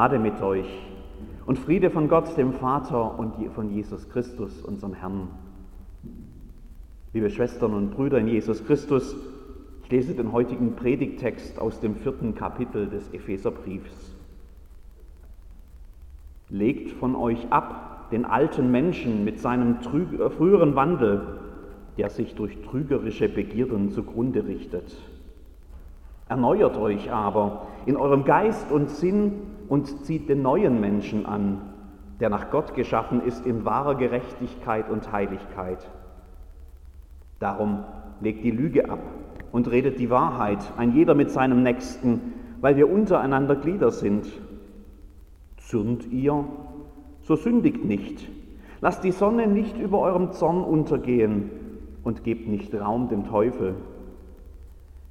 Gnade mit euch und Friede von Gott, dem Vater und von Jesus Christus, unserem Herrn. Liebe Schwestern und Brüder in Jesus Christus, ich lese den heutigen Predigtext aus dem vierten Kapitel des Epheserbriefs. Legt von euch ab den alten Menschen mit seinem früheren Wandel, der sich durch trügerische Begierden zugrunde richtet. Erneuert euch aber in eurem Geist und Sinn und zieht den neuen Menschen an, der nach Gott geschaffen ist in wahrer Gerechtigkeit und Heiligkeit. Darum legt die Lüge ab und redet die Wahrheit, ein jeder mit seinem Nächsten, weil wir untereinander Glieder sind. Zürnt ihr, so sündigt nicht. Lasst die Sonne nicht über eurem Zorn untergehen und gebt nicht Raum dem Teufel.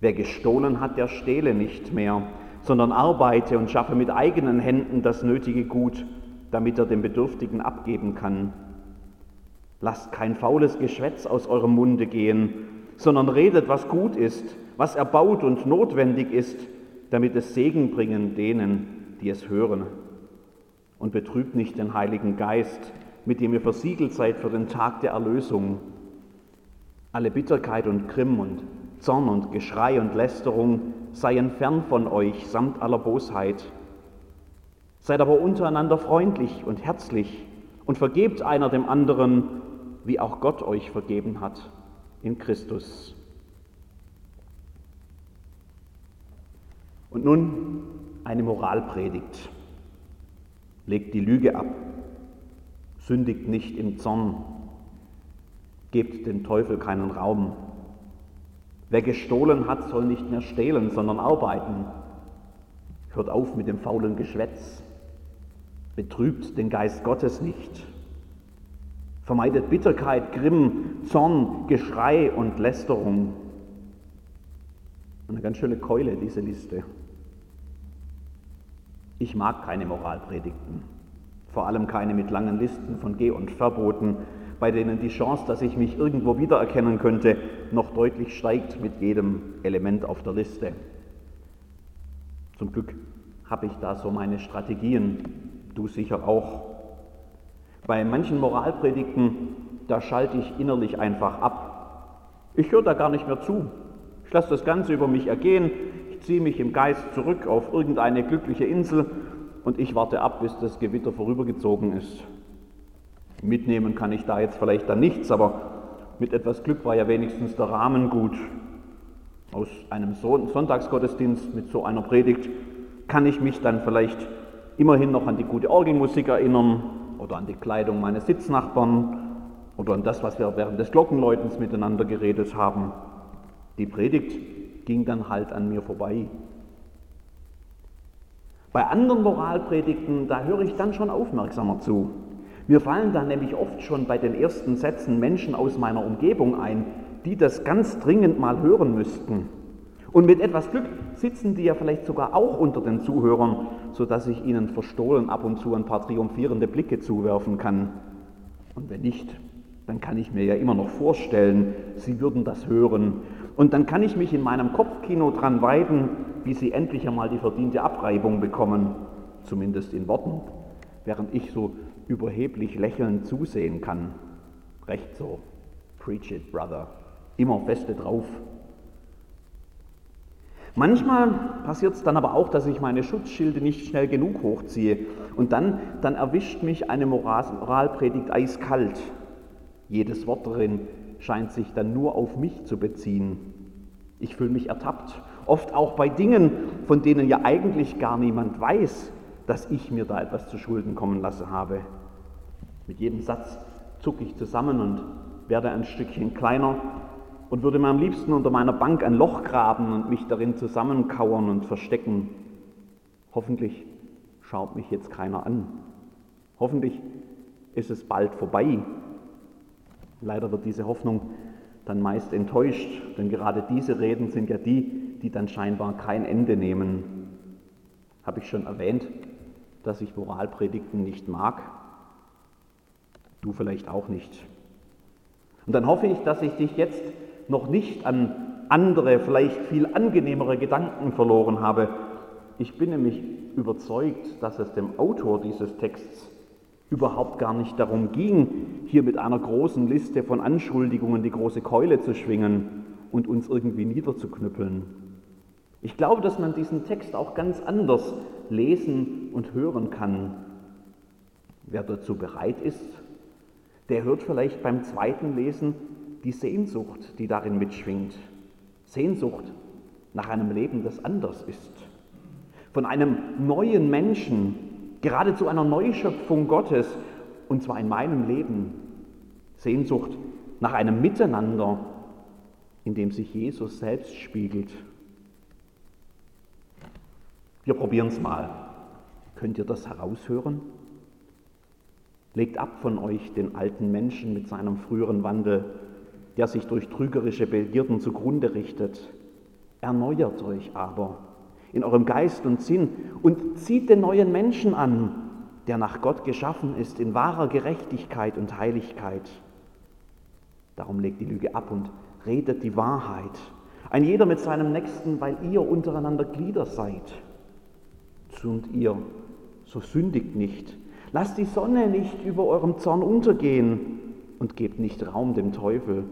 Wer gestohlen hat, der stehle nicht mehr, sondern arbeite und schaffe mit eigenen Händen das nötige Gut, damit er dem Bedürftigen abgeben kann. Lasst kein faules Geschwätz aus eurem Munde gehen, sondern redet, was gut ist, was erbaut und notwendig ist, damit es Segen bringen denen, die es hören. Und betrübt nicht den Heiligen Geist, mit dem ihr versiegelt seid für den Tag der Erlösung. Alle Bitterkeit und Grimm und Zorn und Geschrei und Lästerung seien fern von euch samt aller Bosheit. Seid aber untereinander freundlich und herzlich und vergebt einer dem anderen, wie auch Gott euch vergeben hat in Christus. Und nun eine Moralpredigt. Legt die Lüge ab, sündigt nicht im Zorn, gebt dem Teufel keinen Raum, Wer gestohlen hat, soll nicht mehr stehlen, sondern arbeiten. Hört auf mit dem faulen Geschwätz. Betrübt den Geist Gottes nicht. Vermeidet Bitterkeit, Grimm, Zorn, Geschrei und Lästerung. Eine ganz schöne Keule, diese Liste. Ich mag keine Moralpredigten, vor allem keine mit langen Listen von Geh- und Verboten, bei denen die Chance, dass ich mich irgendwo wiedererkennen könnte, noch deutlich steigt mit jedem Element auf der Liste. Zum Glück habe ich da so meine Strategien, du sicher auch. Bei manchen Moralpredigten, da schalte ich innerlich einfach ab. Ich höre da gar nicht mehr zu. Ich lasse das Ganze über mich ergehen, ich ziehe mich im Geist zurück auf irgendeine glückliche Insel und ich warte ab, bis das Gewitter vorübergezogen ist. Mitnehmen kann ich da jetzt vielleicht dann nichts, aber mit etwas Glück war ja wenigstens der Rahmen gut. Aus einem Sonntagsgottesdienst mit so einer Predigt kann ich mich dann vielleicht immerhin noch an die gute Orgelmusik erinnern oder an die Kleidung meines Sitznachbarn oder an das, was wir während des Glockenläutens miteinander geredet haben. Die Predigt ging dann halt an mir vorbei. Bei anderen Moralpredigten, da höre ich dann schon aufmerksamer zu. Mir fallen da nämlich oft schon bei den ersten Sätzen Menschen aus meiner Umgebung ein, die das ganz dringend mal hören müssten. Und mit etwas Glück sitzen die ja vielleicht sogar auch unter den Zuhörern, sodass ich ihnen verstohlen ab und zu ein paar triumphierende Blicke zuwerfen kann. Und wenn nicht, dann kann ich mir ja immer noch vorstellen, sie würden das hören. Und dann kann ich mich in meinem Kopfkino dran weiden, wie sie endlich einmal die verdiente Abreibung bekommen, zumindest in Worten, während ich so überheblich lächelnd zusehen kann. Recht so. Preach it, brother. Immer feste drauf. Manchmal passiert es dann aber auch, dass ich meine Schutzschilde nicht schnell genug hochziehe und dann, dann erwischt mich eine Moralpredigt eiskalt. Jedes Wort darin scheint sich dann nur auf mich zu beziehen. Ich fühle mich ertappt, oft auch bei Dingen, von denen ja eigentlich gar niemand weiß, dass ich mir da etwas zu Schulden kommen lassen habe. Mit jedem Satz zucke ich zusammen und werde ein Stückchen kleiner und würde mir am liebsten unter meiner Bank ein Loch graben und mich darin zusammenkauern und verstecken. Hoffentlich schaut mich jetzt keiner an. Hoffentlich ist es bald vorbei. Leider wird diese Hoffnung dann meist enttäuscht, denn gerade diese Reden sind ja die, die dann scheinbar kein Ende nehmen. Habe ich schon erwähnt, dass ich Moralpredigten nicht mag? Du vielleicht auch nicht. Und dann hoffe ich, dass ich dich jetzt noch nicht an andere, vielleicht viel angenehmere Gedanken verloren habe, Ich bin nämlich überzeugt, dass es dem Autor dieses Texts überhaupt gar nicht darum ging, hier mit einer großen Liste von Anschuldigungen die große Keule zu schwingen und uns irgendwie niederzuknüppeln. Ich glaube, dass man diesen Text auch ganz anders lesen und hören kann. Wer dazu bereit ist, der hört vielleicht beim zweiten Lesen die Sehnsucht, die darin mitschwingt. Sehnsucht nach einem Leben, das anders ist. Von einem neuen Menschen, geradezu einer Neuschöpfung Gottes, und zwar in meinem Leben. Sehnsucht nach einem Miteinander, in dem sich Jesus selbst spiegelt. Wir probieren es mal. Könnt ihr das heraushören? Legt ab von euch den alten Menschen mit seinem früheren Wandel, der sich durch trügerische Begierden zugrunde richtet. Erneuert euch aber in eurem Geist und Sinn und zieht den neuen Menschen an, der nach Gott geschaffen ist, in wahrer Gerechtigkeit und Heiligkeit. Darum legt die Lüge ab und redet die Wahrheit. Ein jeder mit seinem Nächsten, weil ihr untereinander Glieder seid. Und ihr, so sündigt nicht. Lasst die Sonne nicht über eurem Zorn untergehen und gebt nicht Raum dem Teufel.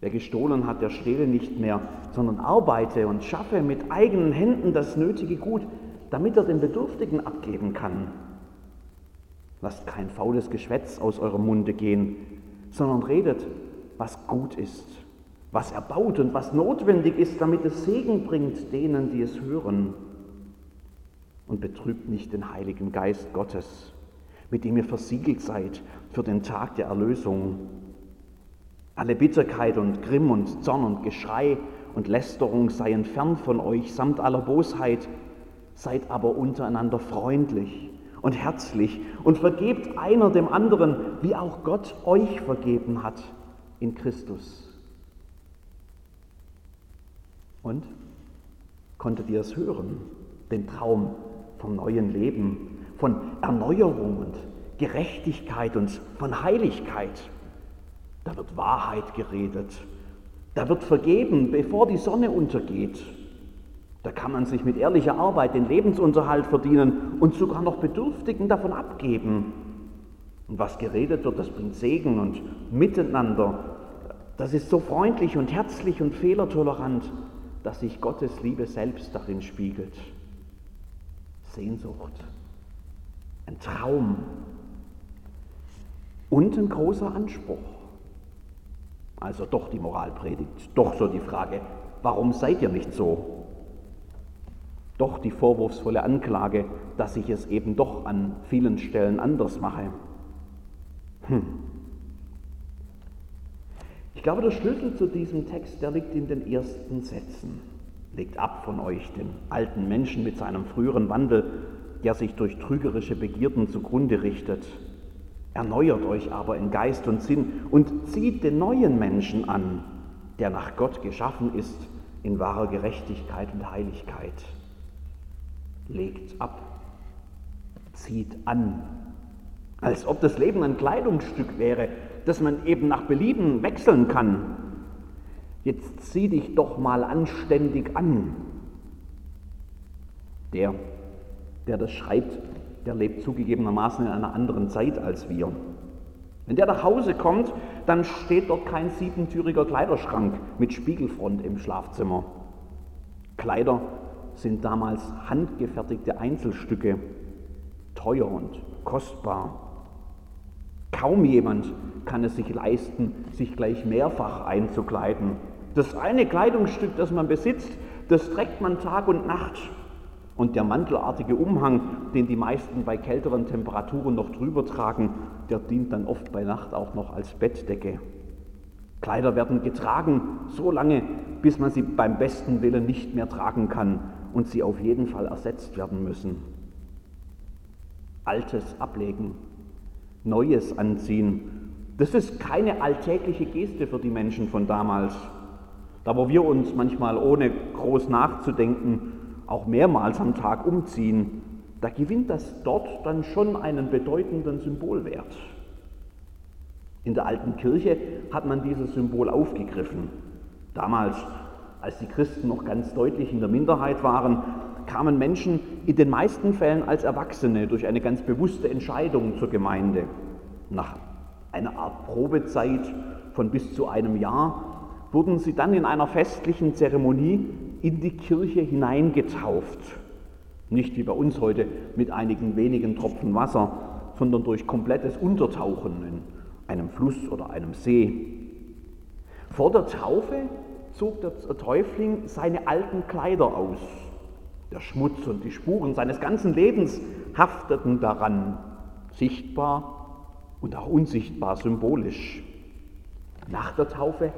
Wer gestohlen hat, der stehle nicht mehr, sondern arbeite und schaffe mit eigenen Händen das nötige Gut, damit er den Bedürftigen abgeben kann. Lasst kein faules Geschwätz aus eurem Munde gehen, sondern redet, was gut ist, was erbaut und was notwendig ist, damit es Segen bringt denen, die es hören. Und betrübt nicht den Heiligen Geist Gottes, mit dem ihr versiegelt seid für den Tag der Erlösung. Alle Bitterkeit und Grimm und Zorn und Geschrei und Lästerung seien fern von euch samt aller Bosheit, seid aber untereinander freundlich und herzlich und vergebt einer dem anderen, wie auch Gott euch vergeben hat in Christus. Und konntet ihr es hören, den Traum vom neuen Leben, von Erneuerung und Gerechtigkeit und von Heiligkeit? Da wird Wahrheit geredet. Da wird vergeben, bevor die Sonne untergeht. Da kann man sich mit ehrlicher Arbeit den Lebensunterhalt verdienen und sogar noch Bedürftigen davon abgeben. Und was geredet wird, das bringt Segen und Miteinander. Das ist so freundlich und herzlich und fehlertolerant, dass sich Gottes Liebe selbst darin spiegelt. Sehnsucht, ein Traum und ein großer Anspruch. Also doch die Moralpredigt, doch so die Frage, warum seid ihr nicht so? Doch die vorwurfsvolle Anklage, dass ich es eben doch an vielen Stellen anders mache. Hm. Ich glaube, der Schlüssel zu diesem Text, der liegt in den ersten Sätzen. Legt ab von euch den alten Menschen mit seinem früheren Wandel, der sich durch trügerische Begierden zugrunde richtet Erneuert euch aber in Geist und Sinn und zieht den neuen Menschen an, der nach Gott geschaffen ist in wahrer Gerechtigkeit und Heiligkeit. Legt ab, zieht an, als ob das Leben ein Kleidungsstück wäre, das man eben nach Belieben wechseln kann. Jetzt zieh dich doch mal anständig an. Der, der das schreibt, der lebt zugegebenermaßen in einer anderen Zeit als wir. Wenn der nach Hause kommt, dann steht dort kein siebentüriger Kleiderschrank mit Spiegelfront im Schlafzimmer. Kleider sind damals handgefertigte Einzelstücke, teuer und kostbar. Kaum jemand kann es sich leisten, sich gleich mehrfach einzukleiden. Das eine Kleidungsstück, das man besitzt, das trägt man Tag und Nacht und der mantelartige Umhang, den die meisten bei kälteren Temperaturen noch drüber tragen, der dient dann oft bei Nacht auch noch als Bettdecke. Kleider werden getragen so lange, bis man sie beim besten Willen nicht mehr tragen kann und sie auf jeden Fall ersetzt werden müssen. Altes ablegen, Neues anziehen, das ist keine alltägliche Geste für die Menschen von damals. Da wo wir uns manchmal ohne groß nachzudenken auch mehrmals am Tag umziehen, da gewinnt das dort dann schon einen bedeutenden Symbolwert. In der alten Kirche hat man dieses Symbol aufgegriffen. Damals, als die Christen noch ganz deutlich in der Minderheit waren, kamen Menschen in den meisten Fällen als Erwachsene durch eine ganz bewusste Entscheidung zur Gemeinde. Nach einer Art Probezeit von bis zu einem Jahr wurden sie dann in einer festlichen Zeremonie in die Kirche hineingetauft. Nicht wie bei uns heute mit einigen wenigen Tropfen Wasser, sondern durch komplettes Untertauchen in einem Fluss oder einem See. Vor der Taufe zog der Täufling seine alten Kleider aus. Der Schmutz und die Spuren seines ganzen Lebens hafteten daran, sichtbar und auch unsichtbar symbolisch. Nach der Taufe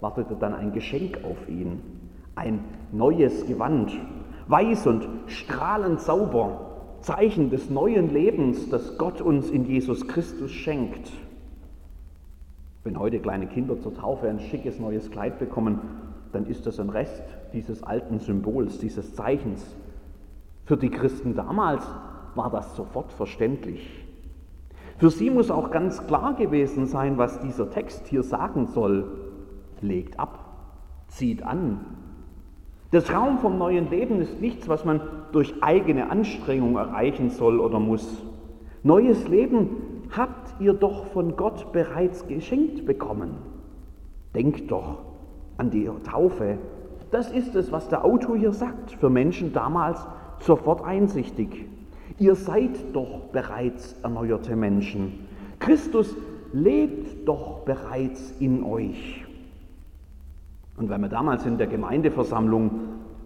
wartete dann ein Geschenk auf ihn, ein neues Gewand, weiß und strahlend sauber, Zeichen des neuen Lebens, das Gott uns in Jesus Christus schenkt. Wenn heute kleine Kinder zur Taufe ein schickes neues Kleid bekommen, dann ist das ein Rest dieses alten Symbols, dieses Zeichens. Für die Christen damals war das sofort verständlich. Für sie muss auch ganz klar gewesen sein, was dieser Text hier sagen soll. Legt ab, zieht an. Der Traum vom neuen Leben ist nichts, was man durch eigene Anstrengung erreichen soll oder muss. Neues Leben habt ihr doch von Gott bereits geschenkt bekommen. Denkt doch an die Taufe. Das ist es, was der Autor hier sagt, für Menschen damals sofort einsichtig. Ihr seid doch bereits erneuerte Menschen. Christus lebt doch bereits in euch. Und wenn man damals in der Gemeindeversammlung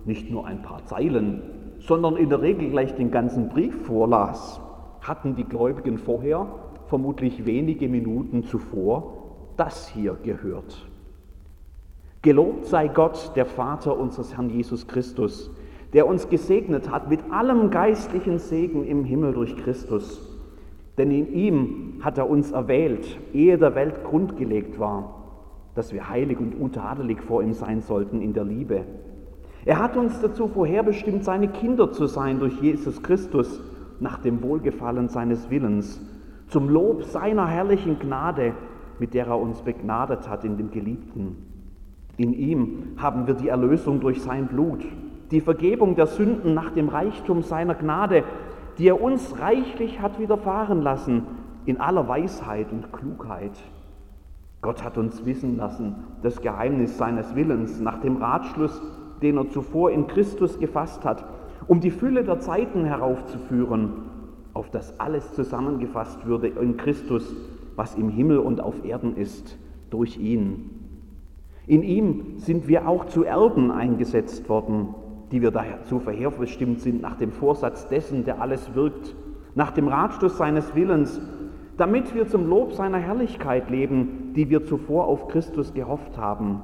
nicht nur ein paar Zeilen, sondern in der Regel gleich den ganzen Brief vorlas, hatten die Gläubigen vorher, vermutlich wenige Minuten zuvor, das hier gehört. Gelobt sei Gott, der Vater unseres Herrn Jesus Christus, der uns gesegnet hat mit allem geistlichen Segen im Himmel durch Christus. Denn in ihm hat er uns erwählt, ehe der Welt grundgelegt war, dass wir heilig und untadelig vor ihm sein sollten in der Liebe. Er hat uns dazu vorherbestimmt, seine Kinder zu sein durch Jesus Christus, nach dem Wohlgefallen seines Willens, zum Lob seiner herrlichen Gnade, mit der er uns begnadet hat in dem Geliebten. In ihm haben wir die Erlösung durch sein Blut, die Vergebung der Sünden nach dem Reichtum seiner Gnade, die er uns reichlich hat widerfahren lassen, in aller Weisheit und Klugheit. Gott hat uns wissen lassen, das Geheimnis seines Willens nach dem Ratschluss, den er zuvor in Christus gefasst hat, um die Fülle der Zeiten heraufzuführen, auf das alles zusammengefasst würde in Christus, was im Himmel und auf Erden ist, durch ihn. In ihm sind wir auch zu Erben eingesetzt worden, die wir dazu vorherbestimmt sind nach dem Vorsatz dessen, der alles wirkt, nach dem Ratschluss seines Willens, damit wir zum Lob seiner Herrlichkeit leben, die wir zuvor auf Christus gehofft haben.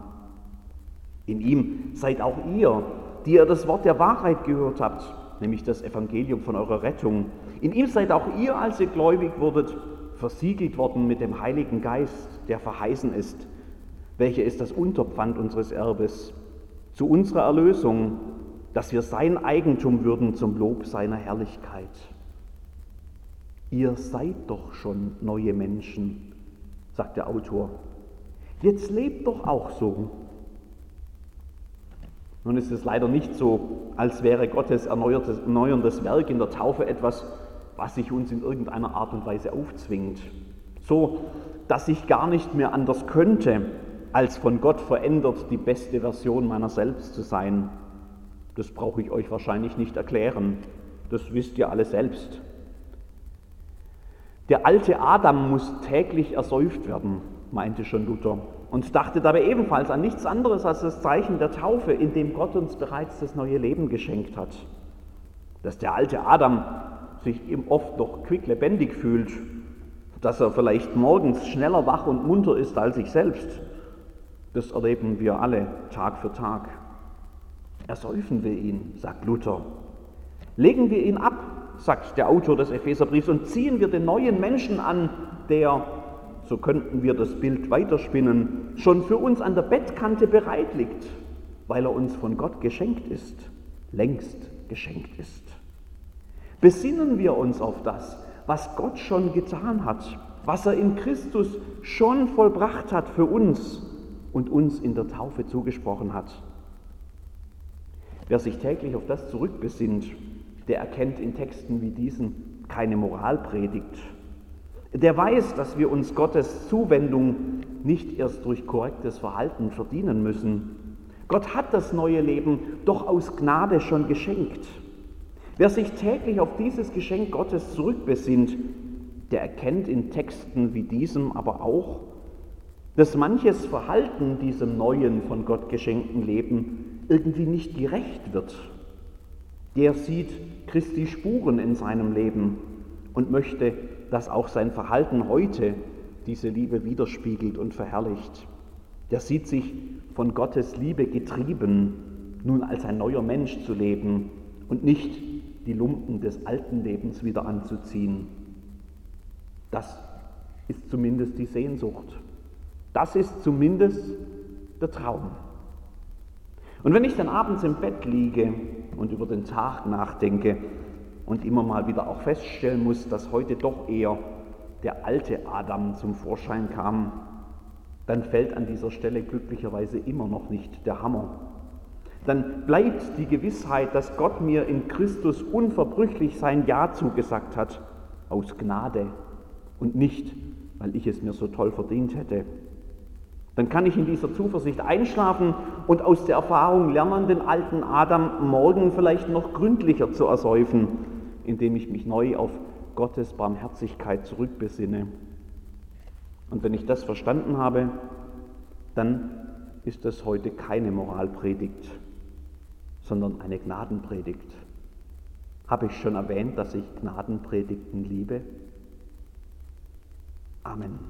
In ihm seid auch ihr, die ihr das Wort der Wahrheit gehört habt, nämlich das Evangelium von eurer Rettung. In ihm seid auch ihr, als ihr gläubig wurdet, versiegelt worden mit dem Heiligen Geist, der verheißen ist welcher ist das Unterpfand unseres Erbes, zu unserer Erlösung, dass wir sein Eigentum würden zum Lob seiner Herrlichkeit. Ihr seid doch schon neue Menschen, sagt der Autor. Jetzt lebt doch auch so. Nun ist es leider nicht so, als wäre Gottes erneuerndes Werk in der Taufe etwas, was sich uns in irgendeiner Art und Weise aufzwingt. So, dass ich gar nicht mehr anders könnte, als von Gott verändert die beste Version meiner selbst zu sein. Das brauche ich euch wahrscheinlich nicht erklären. Das wisst ihr alle selbst. Der alte Adam muss täglich ersäuft werden, meinte schon Luther, und dachte dabei ebenfalls an nichts anderes als das Zeichen der Taufe, in dem Gott uns bereits das neue Leben geschenkt hat. Dass der alte Adam sich eben oft noch quicklebendig fühlt, dass er vielleicht morgens schneller wach und munter ist als ich selbst, das erleben wir alle Tag für Tag. Ersäufen wir ihn, sagt Luther. Legen wir ihn ab, sagt der Autor des Epheserbriefs, und ziehen wir den neuen Menschen an, der, so könnten wir das Bild weiterspinnen, schon für uns an der Bettkante bereit liegt, weil er uns von Gott geschenkt ist, längst geschenkt ist. Besinnen wir uns auf das, was Gott schon getan hat, was er in Christus schon vollbracht hat für uns und uns in der Taufe zugesprochen hat. Wer sich täglich auf das zurückbesinnt, der erkennt in Texten wie diesen keine Moralpredigt. Der weiß, dass wir uns Gottes Zuwendung nicht erst durch korrektes Verhalten verdienen müssen. Gott hat das neue Leben doch aus Gnade schon geschenkt. Wer sich täglich auf dieses Geschenk Gottes zurückbesinnt, der erkennt in Texten wie diesem aber auch, dass manches Verhalten diesem neuen von Gott geschenkten Leben irgendwie nicht gerecht wird. Der sieht Christi Spuren in seinem Leben und möchte, dass auch sein Verhalten heute diese Liebe widerspiegelt und verherrlicht. Der sieht sich von Gottes Liebe getrieben, nun als ein neuer Mensch zu leben und nicht die Lumpen des alten Lebens wieder anzuziehen. Das ist zumindest die Sehnsucht. Das ist zumindest der Traum. Und wenn ich dann abends im Bett liege und über den Tag nachdenke und immer mal wieder auch feststellen muss, dass heute doch eher der alte Adam zum Vorschein kam, dann fällt an dieser Stelle glücklicherweise immer noch nicht der Hammer. Dann bleibt die Gewissheit, dass Gott mir in Christus unverbrüchlich sein Ja zugesagt hat, aus Gnade und nicht, weil ich es mir so toll verdient hätte. Dann kann ich in dieser Zuversicht einschlafen und aus der Erfahrung lernen, den alten Adam morgen vielleicht noch gründlicher zu ersäufen, indem ich mich neu auf Gottes Barmherzigkeit zurückbesinne. Und wenn ich das verstanden habe, dann ist das heute keine Moralpredigt, sondern eine Gnadenpredigt. Habe ich schon erwähnt, dass ich Gnadenpredigten liebe? Amen.